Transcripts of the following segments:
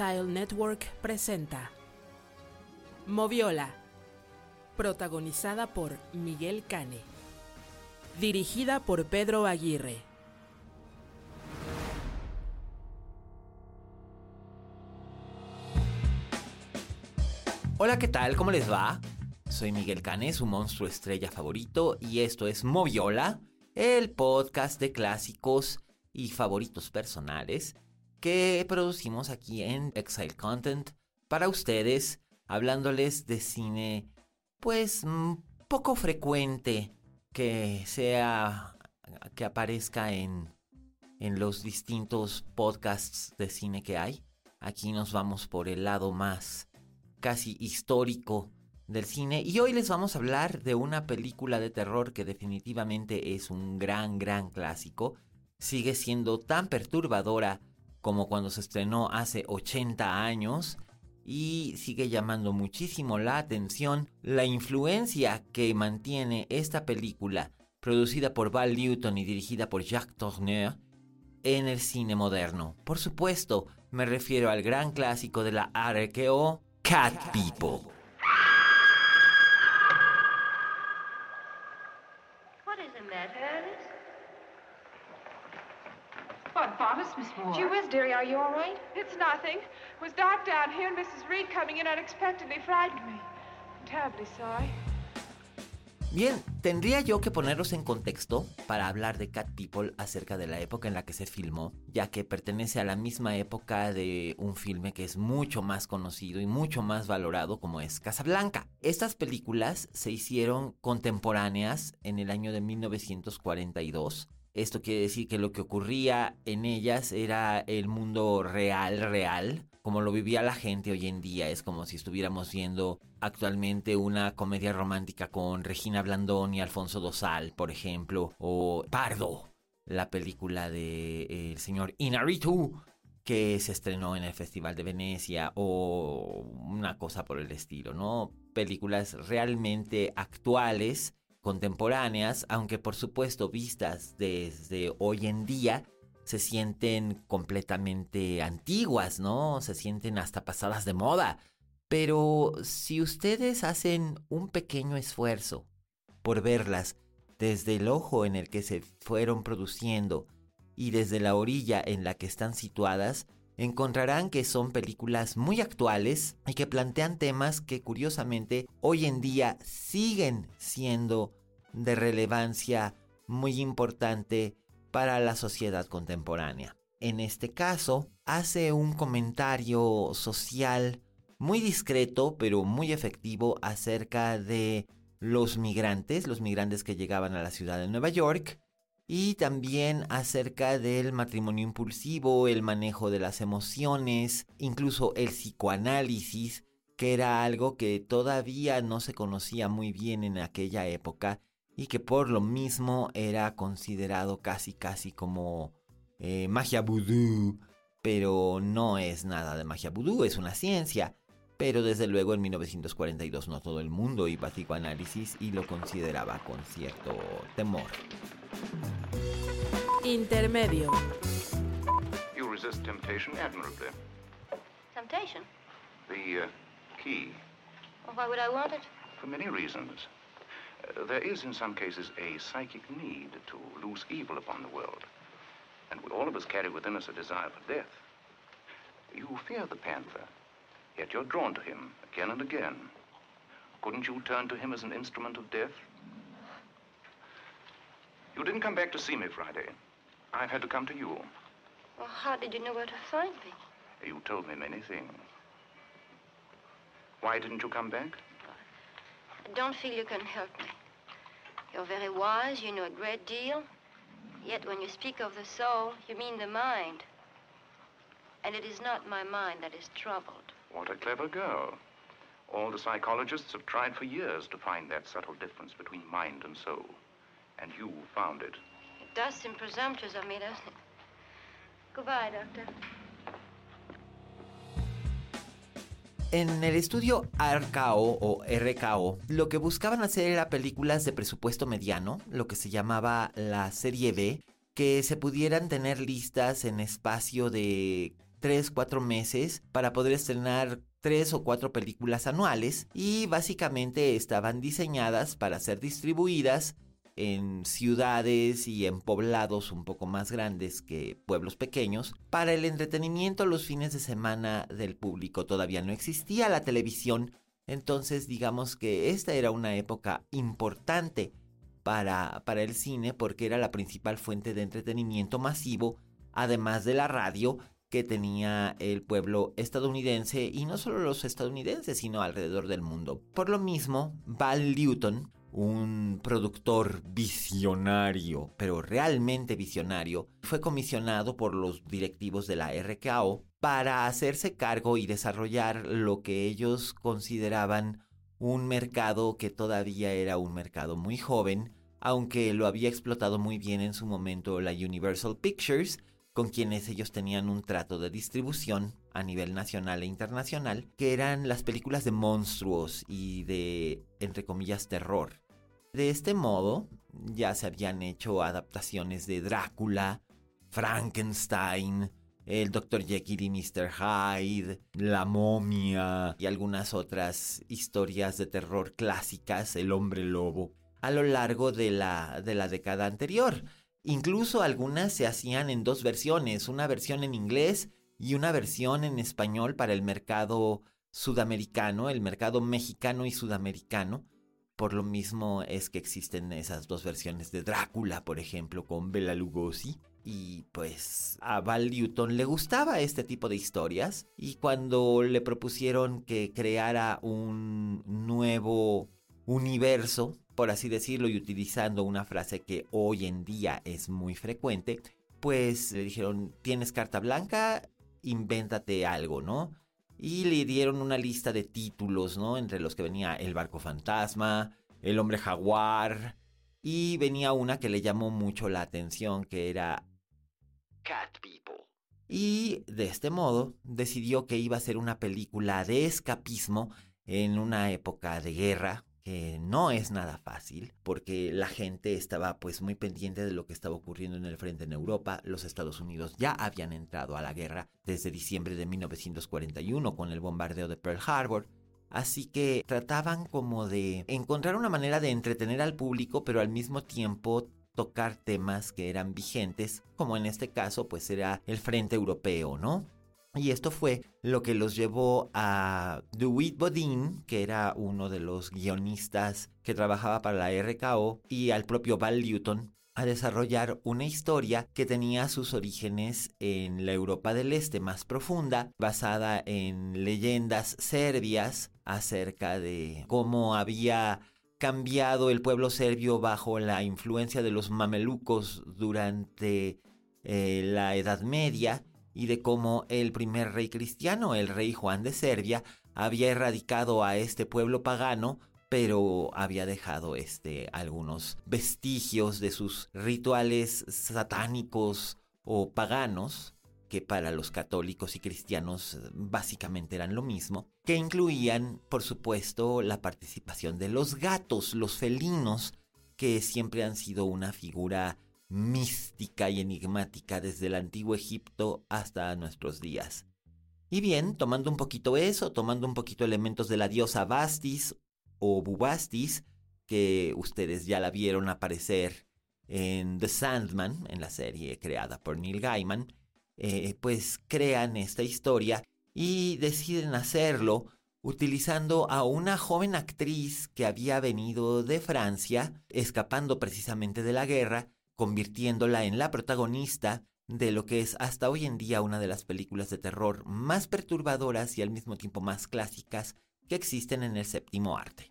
Network presenta Moviola, protagonizada por Miguel Cane, dirigida por Pedro Aguirre. Hola, ¿qué tal? ¿Cómo les va? Soy Miguel Cane, su monstruo estrella favorito, y esto es Moviola, el podcast de clásicos y favoritos personales que producimos aquí en Exile Content para ustedes, hablándoles de cine, pues mm, poco frecuente que sea que aparezca en, en los distintos podcasts de cine que hay. Aquí nos vamos por el lado más casi histórico del cine y hoy les vamos a hablar de una película de terror que definitivamente es un gran, gran clásico. Sigue siendo tan perturbadora como cuando se estrenó hace 80 años y sigue llamando muchísimo la atención la influencia que mantiene esta película producida por Val Newton y dirigida por Jacques Tourneur en el cine moderno. Por supuesto, me refiero al gran clásico de la RKO, Cat People. What is the matter? What, Miss Moore? Gee whiz, dearie, are you all right? It's nothing. It was dark down here, and Mrs. Reed coming in unexpectedly frightened me. I'm terribly sorry. Bien, tendría yo que ponerlos en contexto para hablar de Cat People acerca de la época en la que se filmó, ya que pertenece a la misma época de un filme que es mucho más conocido y mucho más valorado como es Casablanca. Estas películas se hicieron contemporáneas en el año de 1942. Esto quiere decir que lo que ocurría en ellas era el mundo real, real, como lo vivía la gente hoy en día. Es como si estuviéramos viendo actualmente una comedia romántica con Regina Blandón y Alfonso Dosal, por ejemplo, o Pardo, la película de eh, el señor Inarritu que se estrenó en el Festival de Venecia o una cosa por el estilo, ¿no? Películas realmente actuales, contemporáneas, aunque por supuesto vistas desde hoy en día, se sienten completamente antiguas, ¿no? Se sienten hasta pasadas de moda. Pero si ustedes hacen un pequeño esfuerzo por verlas desde el ojo en el que se fueron produciendo y desde la orilla en la que están situadas, encontrarán que son películas muy actuales y que plantean temas que curiosamente hoy en día siguen siendo de relevancia muy importante para la sociedad contemporánea. En este caso, hace un comentario social muy discreto pero muy efectivo acerca de los migrantes, los migrantes que llegaban a la ciudad de Nueva York, y también acerca del matrimonio impulsivo, el manejo de las emociones, incluso el psicoanálisis, que era algo que todavía no se conocía muy bien en aquella época y que por lo mismo era considerado casi casi como eh, magia vudú, pero no es nada de magia vudú, es una ciencia. Pero desde luego en 1942 no todo el mundo iba a psicoanálisis y lo consideraba con cierto temor. Intermedio. You resist temptation admirably. Temptation? The uh, key, Well, why would I want it? for many reasons. Uh, there is, in some cases, a psychic need to loose evil upon the world. And we all of us carry within us a desire for death. You fear the panther, yet you're drawn to him again and again. Couldn't you turn to him as an instrument of death? You didn't come back to see me Friday. I've had to come to you. Well, how did you know where to find me? You told me many things. Why didn't you come back? I don't feel you can help me. You're very wise, you know a great deal. Yet when you speak of the soul, you mean the mind. And it is not my mind that is troubled. What a clever girl. All the psychologists have tried for years to find that subtle difference between mind and soul. And you found it. It does seem presumptuous of me, doesn't it? Goodbye, Doctor. En el estudio RKO o RKO, lo que buscaban hacer era películas de presupuesto mediano, lo que se llamaba la serie B, que se pudieran tener listas en espacio de 3-4 meses para poder estrenar 3 o 4 películas anuales y básicamente estaban diseñadas para ser distribuidas en ciudades y en poblados un poco más grandes que pueblos pequeños. Para el entretenimiento los fines de semana del público todavía no existía la televisión, entonces digamos que esta era una época importante para, para el cine porque era la principal fuente de entretenimiento masivo, además de la radio que tenía el pueblo estadounidense y no solo los estadounidenses, sino alrededor del mundo. Por lo mismo, Val Newton, un productor visionario, pero realmente visionario, fue comisionado por los directivos de la RKO para hacerse cargo y desarrollar lo que ellos consideraban un mercado que todavía era un mercado muy joven, aunque lo había explotado muy bien en su momento la Universal Pictures, con quienes ellos tenían un trato de distribución a nivel nacional e internacional, que eran las películas de monstruos y de, entre comillas, terror. De este modo, ya se habían hecho adaptaciones de Drácula, Frankenstein, el Dr. Jekyll y Mr. Hyde, La momia y algunas otras historias de terror clásicas, El hombre lobo, a lo largo de la, de la década anterior. Incluso algunas se hacían en dos versiones, una versión en inglés y una versión en español para el mercado sudamericano, el mercado mexicano y sudamericano. Por lo mismo es que existen esas dos versiones de Drácula, por ejemplo, con Bela Lugosi. Y pues a Val Newton le gustaba este tipo de historias y cuando le propusieron que creara un nuevo universo por así decirlo, y utilizando una frase que hoy en día es muy frecuente, pues le dijeron, tienes carta blanca, invéntate algo, ¿no? Y le dieron una lista de títulos, ¿no? Entre los que venía El barco fantasma, El hombre jaguar, y venía una que le llamó mucho la atención, que era Cat People. Y de este modo decidió que iba a ser una película de escapismo en una época de guerra, que no es nada fácil porque la gente estaba pues muy pendiente de lo que estaba ocurriendo en el frente en Europa. Los Estados Unidos ya habían entrado a la guerra desde diciembre de 1941 con el bombardeo de Pearl Harbor. Así que trataban como de encontrar una manera de entretener al público pero al mismo tiempo tocar temas que eran vigentes, como en este caso pues era el frente europeo, ¿no? Y esto fue lo que los llevó a DeWitt Bodin, que era uno de los guionistas que trabajaba para la RKO, y al propio Val Newton a desarrollar una historia que tenía sus orígenes en la Europa del Este más profunda, basada en leyendas serbias acerca de cómo había cambiado el pueblo serbio bajo la influencia de los mamelucos durante eh, la Edad Media y de cómo el primer rey cristiano, el rey Juan de Serbia, había erradicado a este pueblo pagano, pero había dejado este algunos vestigios de sus rituales satánicos o paganos que para los católicos y cristianos básicamente eran lo mismo, que incluían, por supuesto, la participación de los gatos, los felinos, que siempre han sido una figura mística y enigmática desde el antiguo Egipto hasta nuestros días. Y bien, tomando un poquito eso, tomando un poquito elementos de la diosa Bastis o Bubastis, que ustedes ya la vieron aparecer en The Sandman, en la serie creada por Neil Gaiman, eh, pues crean esta historia y deciden hacerlo utilizando a una joven actriz que había venido de Francia, escapando precisamente de la guerra, convirtiéndola en la protagonista de lo que es hasta hoy en día una de las películas de terror más perturbadoras y al mismo tiempo más clásicas que existen en el séptimo arte.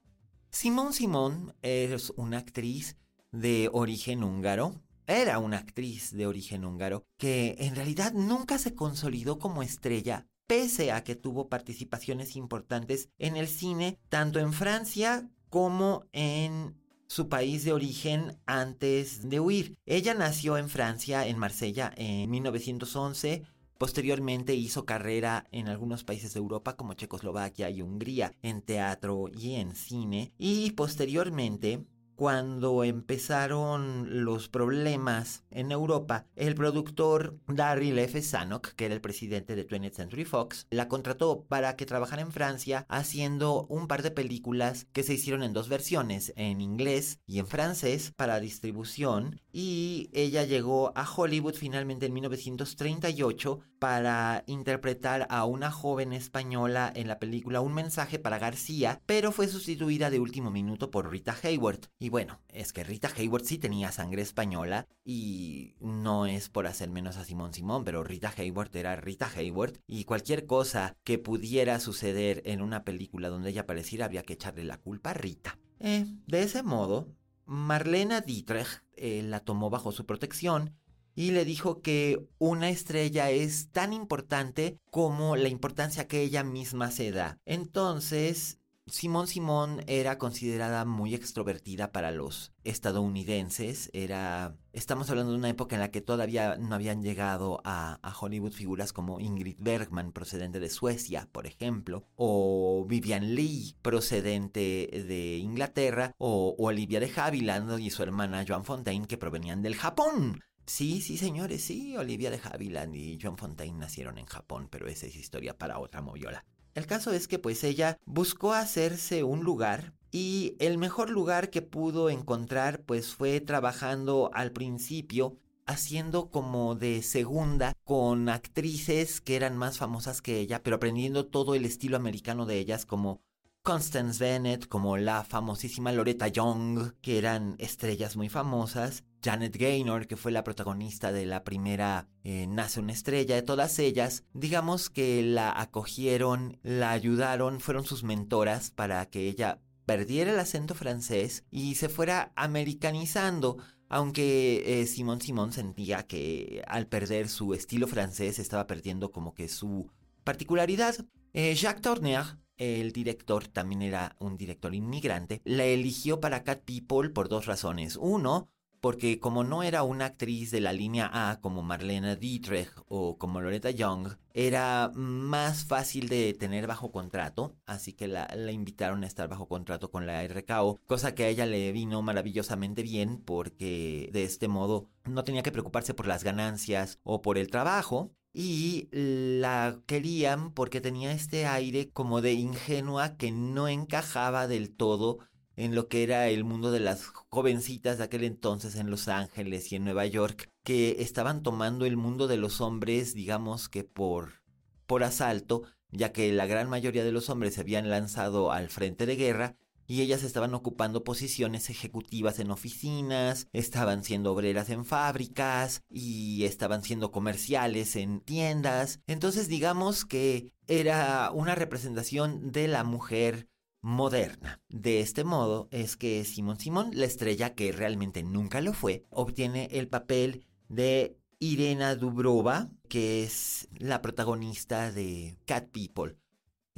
Simón Simón es una actriz de origen húngaro. Era una actriz de origen húngaro que en realidad nunca se consolidó como estrella, pese a que tuvo participaciones importantes en el cine, tanto en Francia como en su país de origen antes de huir. Ella nació en Francia, en Marsella, en 1911. Posteriormente hizo carrera en algunos países de Europa como Checoslovaquia y Hungría en teatro y en cine. Y posteriormente cuando empezaron los problemas en Europa, el productor Daryl F. Zanuck, que era el presidente de 20th Century Fox, la contrató para que trabajara en Francia haciendo un par de películas que se hicieron en dos versiones, en inglés y en francés, para distribución. Y ella llegó a Hollywood finalmente en 1938 para interpretar a una joven española en la película Un mensaje para García, pero fue sustituida de último minuto por Rita Hayworth. Y bueno, es que Rita Hayworth sí tenía sangre española y no es por hacer menos a Simón Simón, pero Rita Hayworth era Rita Hayworth y cualquier cosa que pudiera suceder en una película donde ella apareciera había que echarle la culpa a Rita. Eh, de ese modo, Marlena Dietrich eh, la tomó bajo su protección y le dijo que una estrella es tan importante como la importancia que ella misma se da. Entonces, Simón Simón era considerada muy extrovertida para los estadounidenses. Era. Estamos hablando de una época en la que todavía no habían llegado a, Hollywood figuras como Ingrid Bergman, procedente de Suecia, por ejemplo, o Vivian Lee, procedente de Inglaterra, o, Olivia de Havilland y su hermana Joan Fontaine, que provenían del Japón. Sí, sí, señores, sí, Olivia de Havilland y Joan Fontaine nacieron en Japón, pero esa es historia para otra moviola. El caso es que pues ella buscó hacerse un lugar y el mejor lugar que pudo encontrar pues fue trabajando al principio haciendo como de segunda con actrices que eran más famosas que ella, pero aprendiendo todo el estilo americano de ellas como Constance Bennett, como la famosísima Loretta Young, que eran estrellas muy famosas, Janet Gaynor, que fue la protagonista de la primera eh, Nace una estrella, de todas ellas, digamos que la acogieron, la ayudaron, fueron sus mentoras para que ella perdiera el acento francés y se fuera americanizando. Aunque eh, Simón Simón sentía que al perder su estilo francés estaba perdiendo como que su particularidad. Eh, Jacques Tourneur el director también era un director inmigrante, la eligió para Cat People por dos razones. Uno, porque como no era una actriz de la línea A como Marlena Dietrich o como Loretta Young, era más fácil de tener bajo contrato, así que la, invitaron a estar bajo contrato con la RKO, cosa que a ella le vino maravillosamente bien porque de este modo no tenía que preocuparse por las ganancias o por el trabajo, y la querían porque tenía este aire como de ingenua que no encajaba del todo en lo que era el mundo de las jovencitas de aquel entonces en Los Ángeles y en Nueva York, que estaban tomando el mundo de los hombres, digamos que por, por asalto, ya que la gran mayoría de los hombres se habían lanzado al frente de guerra y ellas estaban ocupando posiciones ejecutivas en oficinas, estaban siendo obreras en fábricas y estaban siendo comerciales en tiendas. Entonces digamos que era una representación de la mujer moderna. De este modo es que Simón Simón, la estrella que realmente nunca lo fue, obtiene el papel de Irena Dubrova, que es la protagonista de Cat People.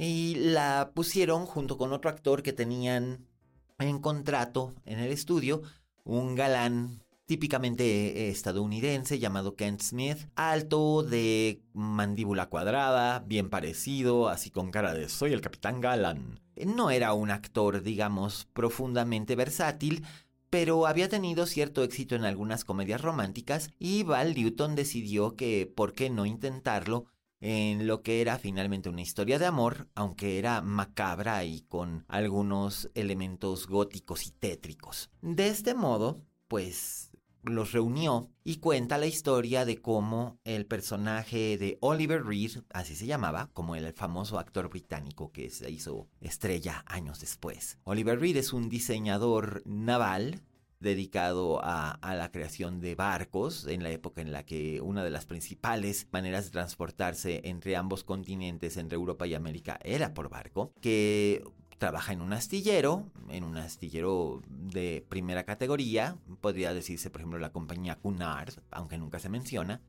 Y la pusieron junto con otro actor que tenían en contrato en el estudio, un galán típicamente estadounidense llamado Kent Smith, alto, de mandíbula cuadrada, bien parecido, así con cara de soy el capitán Galán. No era un actor, digamos, profundamente versátil, pero había tenido cierto éxito en algunas comedias románticas y Val Newton decidió que por qué no intentarlo en lo que era finalmente una historia de amor, aunque era macabra y con algunos elementos góticos y tétricos. De este modo, pues los reunió y cuenta la historia de cómo el personaje de Oliver Reed, así se llamaba, como el famoso actor británico que se hizo estrella años después. Oliver Reed es un diseñador naval dedicado a, la creación de barcos en la época en la que una de las principales maneras de transportarse entre ambos continentes, entre Europa y América, era por barco, que trabaja en un astillero, en un astillero de primera categoría, podría decirse por ejemplo la compañía Cunard, aunque nunca se menciona.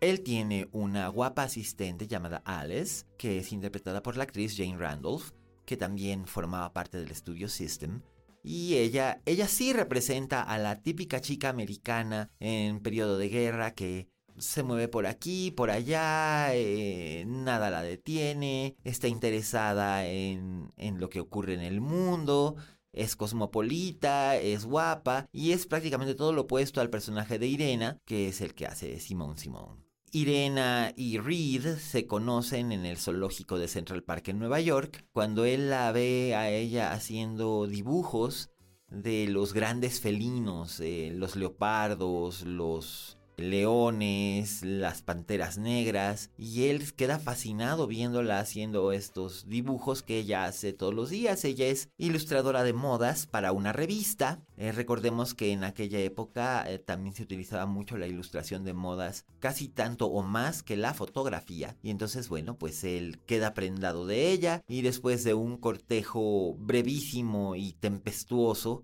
Él tiene una guapa asistente llamada Alice, que es interpretada por la actriz Jane Randolph, que también formaba parte del estudio System. Y ella, ella sí representa a la típica chica americana en periodo de guerra que se mueve por aquí, por allá, eh, nada la detiene, está interesada en, en lo que ocurre en el mundo, es cosmopolita, es guapa y es prácticamente todo lo opuesto al personaje de Irena, que es el que hace Simón Simón. Irena y Reed se conocen en el zoológico de Central Park en Nueva York. Cuando él la ve a ella haciendo dibujos de los grandes felinos, eh, los leopardos, los leones, las panteras negras, y él queda fascinado viéndola haciendo estos dibujos que ella hace todos los días. Ella es ilustradora de modas para una revista. Eh, recordemos que en aquella época eh, también se utilizaba mucho la ilustración de modas, casi tanto o más que la fotografía. Y entonces, bueno, pues él queda prendado de ella y después de un cortejo brevísimo y tempestuoso,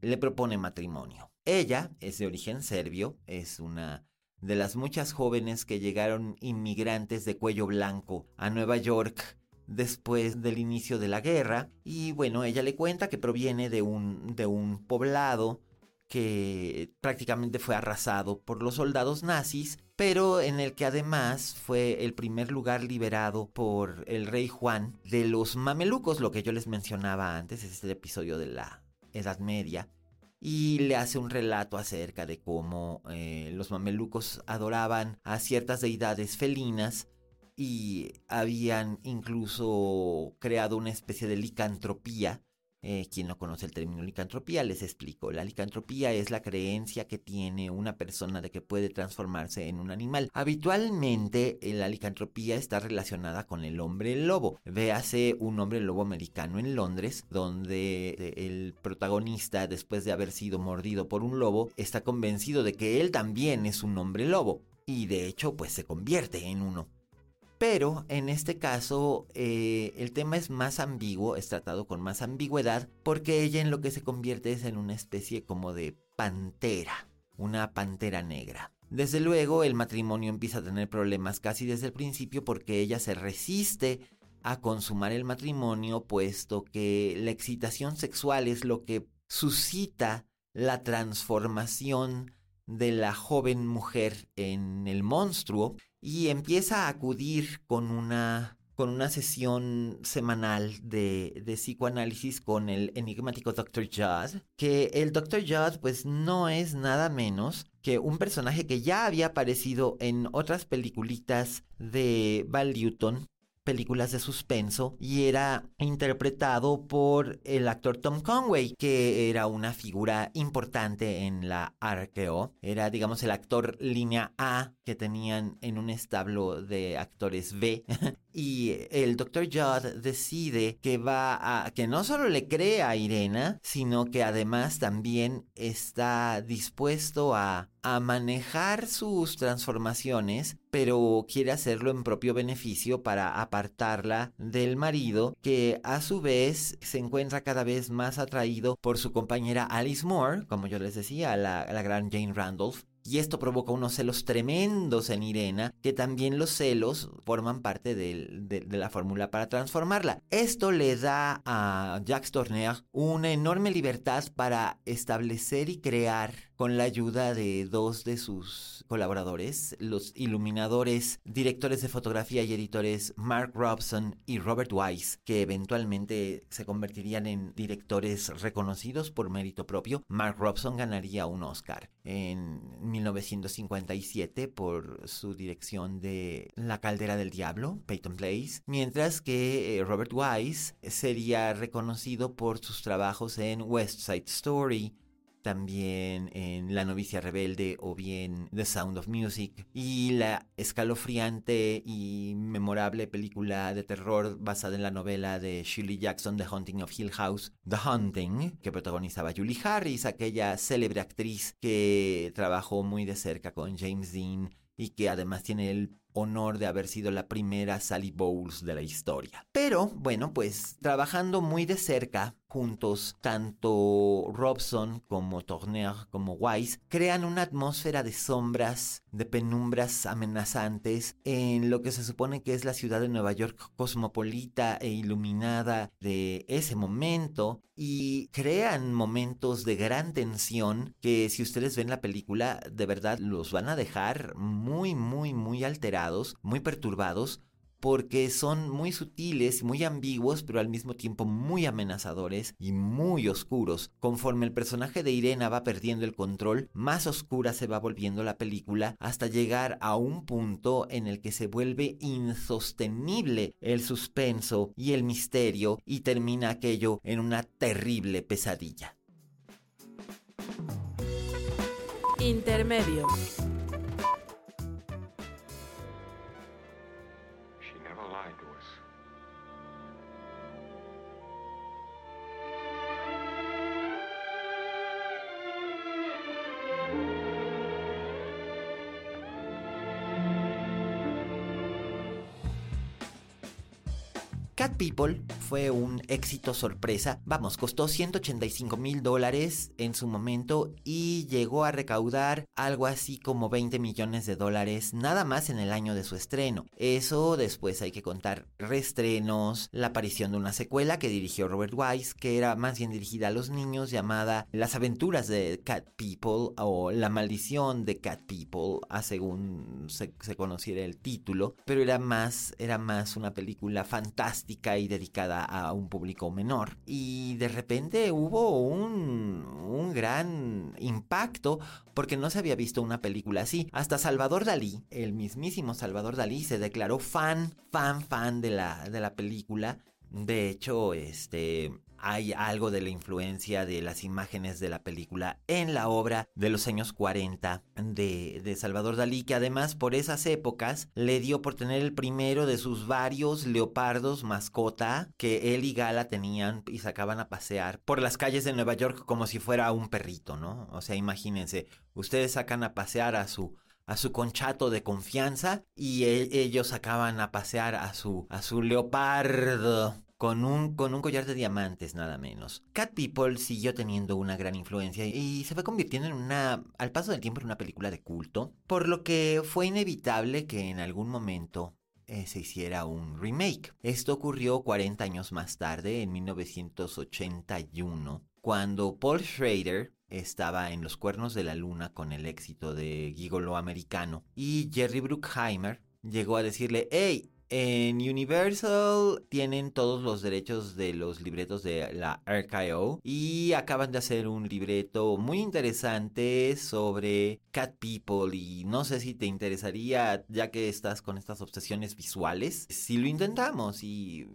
le propone matrimonio. Ella es de origen serbio, es una de las muchas jóvenes que llegaron inmigrantes de cuello blanco a Nueva York después del inicio de la guerra. Y bueno, ella le cuenta que proviene de un, de un poblado que prácticamente fue arrasado por los soldados nazis, pero en el que además fue el primer lugar liberado por el rey Juan de los mamelucos, lo que yo les mencionaba antes, es este episodio de la Edad Media, y le hace un relato acerca de cómo eh, los mamelucos adoraban a ciertas deidades felinas y habían incluso creado una especie de licantropía eh, quien no conoce el término licantropía, les explico. La licantropía es la creencia que tiene una persona de que puede transformarse en un animal. Habitualmente eh, la licantropía está relacionada con el hombre lobo. Véase un hombre lobo americano en Londres, donde eh, el protagonista, después de haber sido mordido por un lobo, está convencido de que él también es un hombre lobo. Y de hecho, pues se convierte en uno. Pero en este caso eh, el tema es más ambiguo, es tratado con más ambigüedad, porque ella en lo que se convierte es en una especie como de pantera, una pantera negra. Desde luego el matrimonio empieza a tener problemas casi desde el principio porque ella se resiste a consumar el matrimonio puesto que la excitación sexual es lo que suscita la transformación de la joven mujer en el monstruo y empieza a acudir con una, con una sesión semanal de, psicoanálisis con el enigmático Dr. Judd, que el Dr. Judd pues no es nada menos que un personaje que ya había aparecido en otras peliculitas de Val Newton, películas de suspenso y era interpretado por el actor Tom Conway, que era una figura importante en la arqueo. Era, digamos, el actor línea A que tenían en un establo de actores B. y el Dr. Judd decide que va a, que no solo le cree a Irena, sino que además también está dispuesto a, a manejar sus transformaciones, pero quiere hacerlo en propio beneficio para apartarla del marido, que a su vez se encuentra cada vez más atraído por su compañera Alice Moore, como yo les decía, la, la gran Jane Randolph, y esto provoca unos celos tremendos en Irena, que también los celos forman parte de, la fórmula para transformarla. Esto le da a Jacques Tourneur una enorme libertad para establecer y crear con la ayuda de dos de sus colaboradores, los iluminadores, directores de fotografía y editores Mark Robson y Robert Wise, que eventualmente se convertirían en directores reconocidos por mérito propio. Mark Robson ganaría un Oscar en 1957 por su dirección de La caldera del diablo, Peyton Place, mientras que eh, Robert Wise sería reconocido por sus trabajos en West Side Story, también en La novicia rebelde o bien The Sound of Music y la escalofriante y memorable película de terror basada en la novela de Shirley Jackson The Haunting of Hill House, The Haunting, que protagonizaba Julie Harris, aquella célebre actriz que trabajó muy de cerca con James Dean y que además tiene el honor de haber sido la primera Sally Bowles de la historia. Pero bueno, pues trabajando muy de cerca juntos, tanto Robson como Tourner como Wise crean una atmósfera de sombras, de penumbras amenazantes en lo que se supone que es la ciudad de Nueva York cosmopolita e iluminada de ese momento y crean momentos de gran tensión que si ustedes ven la película de verdad los van a dejar muy muy muy alterados, muy perturbados porque son muy sutiles, muy ambiguos, pero al mismo tiempo muy amenazadores y muy oscuros. Conforme el personaje de Irena va perdiendo el control, más oscura se va volviendo la película hasta llegar a un punto en el que se vuelve insostenible el suspenso y el misterio y termina aquello en una terrible pesadilla. Intermedio. Cat People fue un éxito sorpresa. Vamos, costó 185 mil dólares en su momento y llegó a recaudar algo así como 20 millones de dólares nada más en el año de su estreno. Eso después hay que contar reestrenos, la aparición de una secuela que dirigió Robert Wise, que era más bien dirigida a los niños, llamada Las aventuras de Cat People o La maldición de Cat People, según se, se conociera el título, pero era más, era más una película fantástica y dedicada a un público menor. Y de repente hubo un, un gran impacto porque no se había visto una película así. Hasta Salvador Dalí, el mismísimo Salvador Dalí, se declaró fan, fan, fan de la, de la película. De hecho, este, hay algo de la influencia de las imágenes de la película en la obra de los años 40 de, Salvador Dalí, que además por esas épocas le dio por tener el primero de sus varios leopardos mascota que él y Gala tenían y sacaban a pasear por las calles de Nueva York como si fuera un perrito, ¿no? O sea, imagínense, ustedes sacan a pasear a su a su conchato de confianza y e, ellos sacaban a pasear a su a su leopardo con un, con un collar de diamantes nada menos. Cat People siguió teniendo una gran influencia y se fue convirtiendo en una, al paso del tiempo, en una película de culto, por lo que fue inevitable que en algún momento eh, se hiciera un remake. Esto ocurrió 40 años más tarde, en 1981, cuando Paul Schrader estaba en los cuernos de la luna con el éxito de Gigolo americano y Jerry Bruckheimer llegó a decirle, hey, en Universal tienen todos los derechos de los libretos de la RKO y acaban de hacer un libreto muy interesante sobre Cat People y no sé si te interesaría ya que estás con estas obsesiones visuales. Si lo intentamos y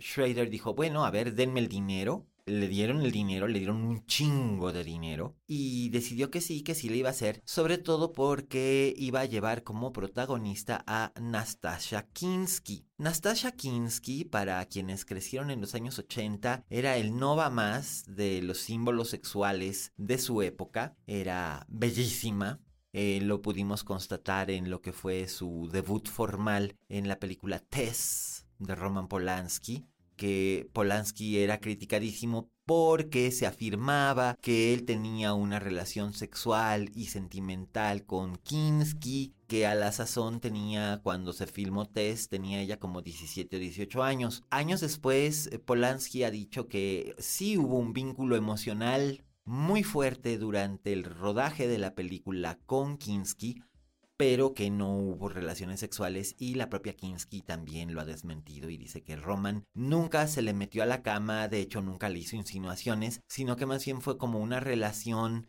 Schrader dijo, bueno, a ver, denme el dinero le dieron el dinero, le dieron un chingo de dinero y decidió que sí, que sí le iba a hacer, sobre todo porque iba a llevar como protagonista a Nastasha Kinsky. Nastasha Kinsky, para quienes crecieron en los años 80, era el nova más de los símbolos sexuales de su época, era bellísima, eh, lo pudimos constatar en lo que fue su debut formal en la película Tess de Roman Polanski que Polanski era criticadísimo porque se afirmaba que él tenía una relación sexual y sentimental con Kinski, que a la sazón tenía, cuando se filmó Tess, tenía ella como 17 o 18 años. Años después, eh, Polanski ha dicho que sí hubo un vínculo emocional muy fuerte durante el rodaje de la película con Kinski, pero que no hubo relaciones sexuales y la propia Kinski también lo ha desmentido y dice que Roman nunca se le metió a la cama, de hecho nunca le hizo insinuaciones, sino que más bien fue como una relación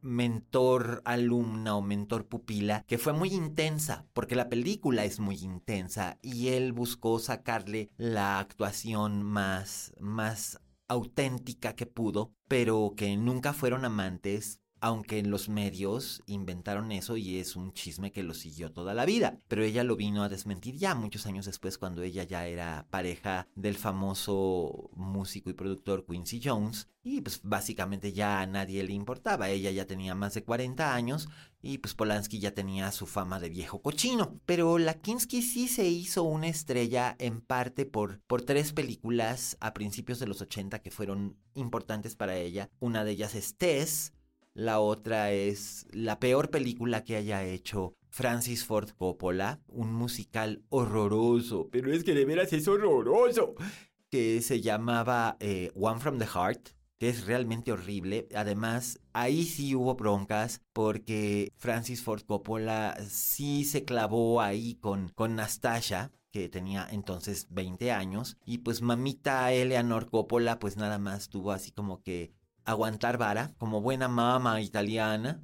mentor-alumna o mentor-pupila que fue muy intensa, porque la película es muy intensa y él buscó sacarle la actuación más, más auténtica que pudo, pero que nunca fueron amantes, aunque en los medios inventaron eso y es un chisme que lo siguió toda la vida. Pero ella lo vino a desmentir ya muchos años después cuando ella ya era pareja del famoso músico y productor Quincy Jones y pues básicamente ya a nadie le importaba. Ella ya tenía más de 40 años y pues Polanski ya tenía su fama de viejo cochino. Pero la Kinski sí se hizo una estrella en parte por, por tres películas a principios de los 80 que fueron importantes para ella. Una de ellas es Tess, la otra es la peor película que haya hecho Francis Ford Coppola, un musical horroroso, pero es que de veras es horroroso, que se llamaba eh, One from the Heart, que es realmente horrible. Además, ahí sí hubo broncas porque Francis Ford Coppola sí se clavó ahí con, con Nastasha, que tenía entonces 20 años, y pues mamita Eleanor Coppola pues nada más tuvo así como que aguantar vara, como buena mama italiana,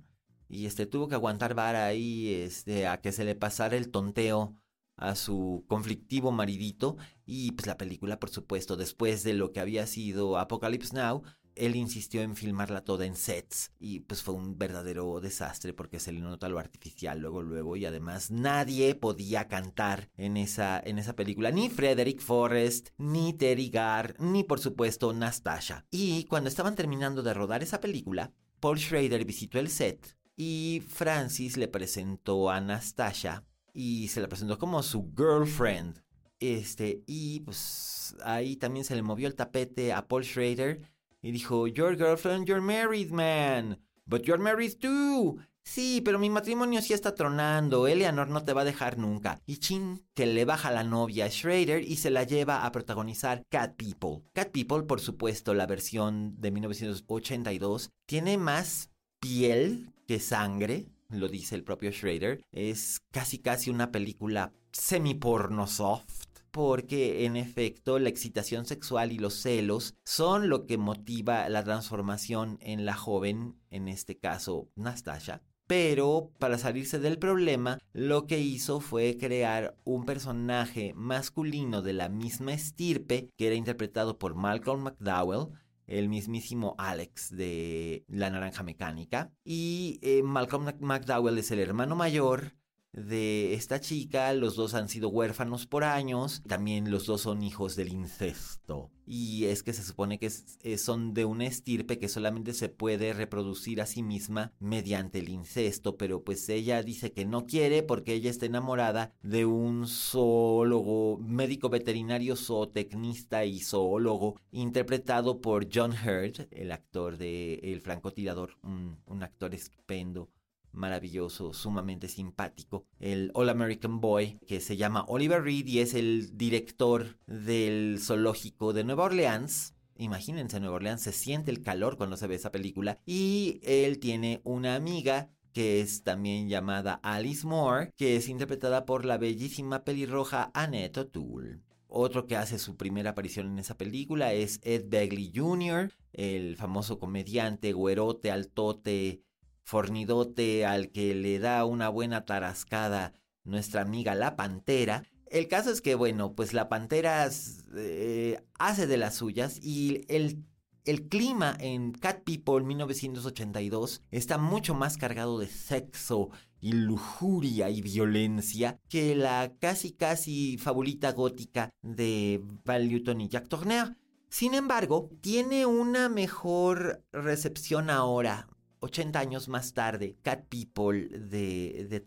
y este tuvo que aguantar vara ahí este, a que se le pasara el tonteo a su conflictivo maridito y pues la película por supuesto después de lo que había sido Apocalypse Now él insistió en filmarla toda en sets y pues fue un verdadero desastre porque se le nota lo artificial luego luego y además nadie podía cantar en esa en esa película ni Frederick Forrest ni Terry Garr ni por supuesto Nastasha y cuando estaban terminando de rodar esa película Paul Schrader visitó el set y Francis le presentó a Nastasha y se la presentó como su girlfriend. Este y pues ahí también se le movió el tapete a Paul Schrader y dijo, Your girlfriend, you're married, man. But you're married too. Sí, pero mi matrimonio sí está tronando. Eleanor no te va a dejar nunca. Y Chin, que le baja la novia a Schrader y se la lleva a protagonizar Cat People. Cat People, por supuesto, la versión de 1982, tiene más piel que sangre, lo dice el propio Schrader. Es casi casi una película semi-porno soft porque en efecto la excitación sexual y los celos son lo que motiva la transformación en la joven, en este caso Nastasha. Pero para salirse del problema, lo que hizo fue crear un personaje masculino de la misma estirpe que era interpretado por Malcolm McDowell, el mismísimo Alex de La Naranja Mecánica. Y eh, Malcolm McDowell es el hermano mayor de esta chica. Los dos han sido huérfanos por años. También los dos son hijos del incesto. Y es que se supone que son de una estirpe que solamente se puede reproducir a sí misma mediante el incesto. Pero pues ella dice que no quiere porque ella está enamorada de un zoólogo, médico veterinario, zootecnista y zoólogo, interpretado por John Hurt, el actor de El francotirador, un actor estupendo maravilloso, sumamente simpático, el All American Boy, que se llama Oliver Reed y es el director del zoológico de Nueva Orleans. Imagínense, Nueva Orleans se siente el calor cuando se ve esa película. Y él tiene una amiga que es también llamada Alice Moore, que es interpretada por la bellísima pelirroja Annette O'Toole. Otro que hace su primera aparición en esa película es Ed Begley Jr., el famoso comediante, güerote, altote, fornidote al que le da una buena tarascada nuestra amiga la pantera. El caso es que, bueno, pues la pantera eh, hace de las suyas y el, el clima en Cat People 1982 está mucho más cargado de sexo y lujuria y violencia que la casi casi fabulita gótica de Val Newton y Jack Turner. Sin embargo, tiene una mejor recepción ahora, 80 años más tarde, Cat People de, de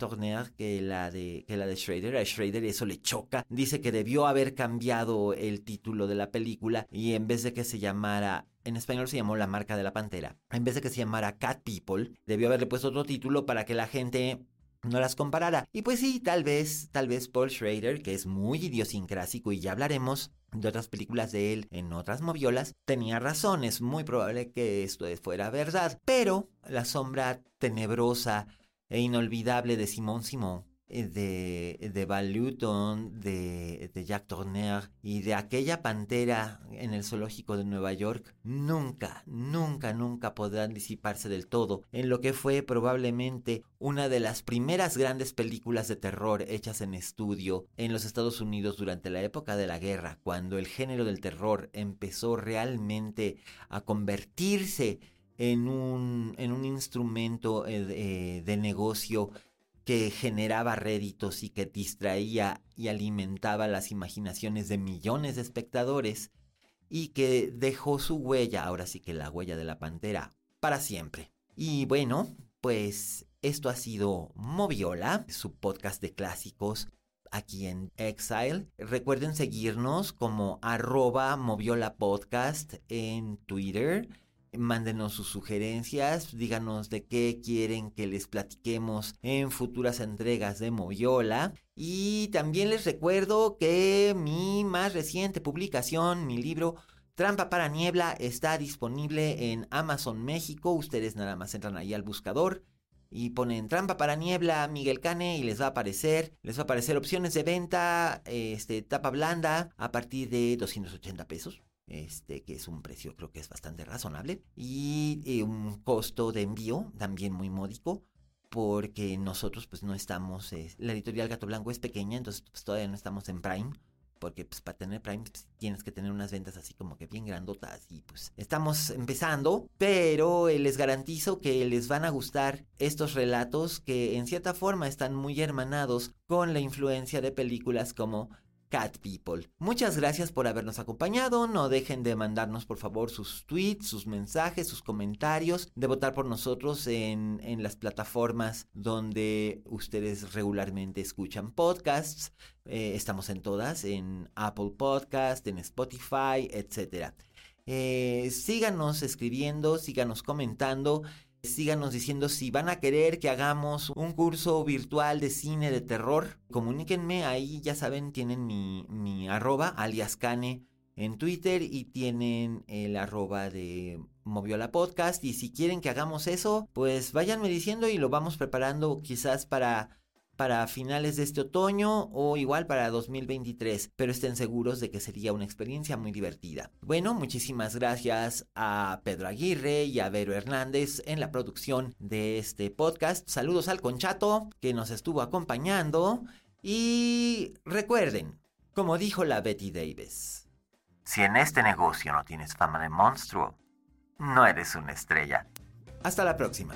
que la de, que la de Schrader. A Schrader eso le choca. Dice que debió haber cambiado el título de la película y en vez de que se llamara en español se llamó La marca de la pantera. En vez de que se llamara Cat People, debió haberle puesto otro título para que la gente no las comparara. Y pues sí, tal vez, tal vez Paul Schrader, que es muy idiosincrásico y ya hablaremos, de otras películas de él en otras moviolas, tenía razón, es muy probable que esto fuera verdad, pero la sombra tenebrosa e inolvidable de Simón Simón de, de Val Luton, de, de Jack y de aquella pantera en el zoológico de Nueva York, nunca, nunca, nunca podrán disiparse del todo en lo que fue probablemente una de las primeras grandes películas de terror hechas en estudio en los Estados Unidos durante la época de la guerra, cuando el género del terror empezó realmente a convertirse en un, en un instrumento eh, de negocio que generaba réditos y que distraía y alimentaba las imaginaciones de millones de espectadores y que dejó su huella, ahora sí que la huella de la pantera, para siempre. Y bueno, pues esto ha sido Moviola, su podcast de clásicos aquí en Exile. Recuerden seguirnos como arroba Moviola Podcast en Twitter Mándenos sus sugerencias, díganos de qué quieren que les platiquemos en futuras entregas de Moviola. Y también les recuerdo que mi más reciente publicación, mi libro Trampa para Niebla, está disponible en Amazon México. Ustedes nada más entran ahí al buscador y ponen Trampa para Niebla Miguel Cane y les va a aparecer, les va a aparecer opciones de venta, este, tapa blanda a partir de 280 pesos este, que es un precio creo que es bastante razonable, y eh, un costo de envío también muy módico, porque nosotros pues no estamos, la editorial Gato Blanco es pequeña, entonces pues todavía no estamos en Prime, porque pues para tener Prime pues, tienes que tener unas ventas así como que bien grandotas y pues estamos empezando, pero eh, les garantizo que les van a gustar estos relatos que en cierta forma están muy hermanados con la influencia de películas como Cat People. Muchas gracias por habernos acompañado. No dejen de mandarnos por favor sus tweets, sus mensajes, sus comentarios, de votar por nosotros en, en las plataformas donde ustedes regularmente escuchan podcasts. Eh, estamos en todas, en Apple Podcast, en Spotify, etc. Eh, síganos escribiendo, síganos comentando Síganos diciendo si van a querer que hagamos un curso virtual de cine de terror. Comuníquenme, ahí ya saben, tienen mi, mi arroba, alias Cane en Twitter y tienen el arroba de Moviola Podcast. Y si quieren que hagamos eso, pues váyanme diciendo y lo vamos preparando quizás para para finales de este otoño o igual para 2023, pero estén seguros de que sería una experiencia muy divertida. Bueno, muchísimas gracias a Pedro Aguirre y a Vero Hernández en la producción de este podcast. Saludos al Conchato que nos estuvo acompañando y recuerden, como dijo la Betty Davis, si en este negocio no tienes fama de monstruo, no eres una estrella. Hasta la próxima.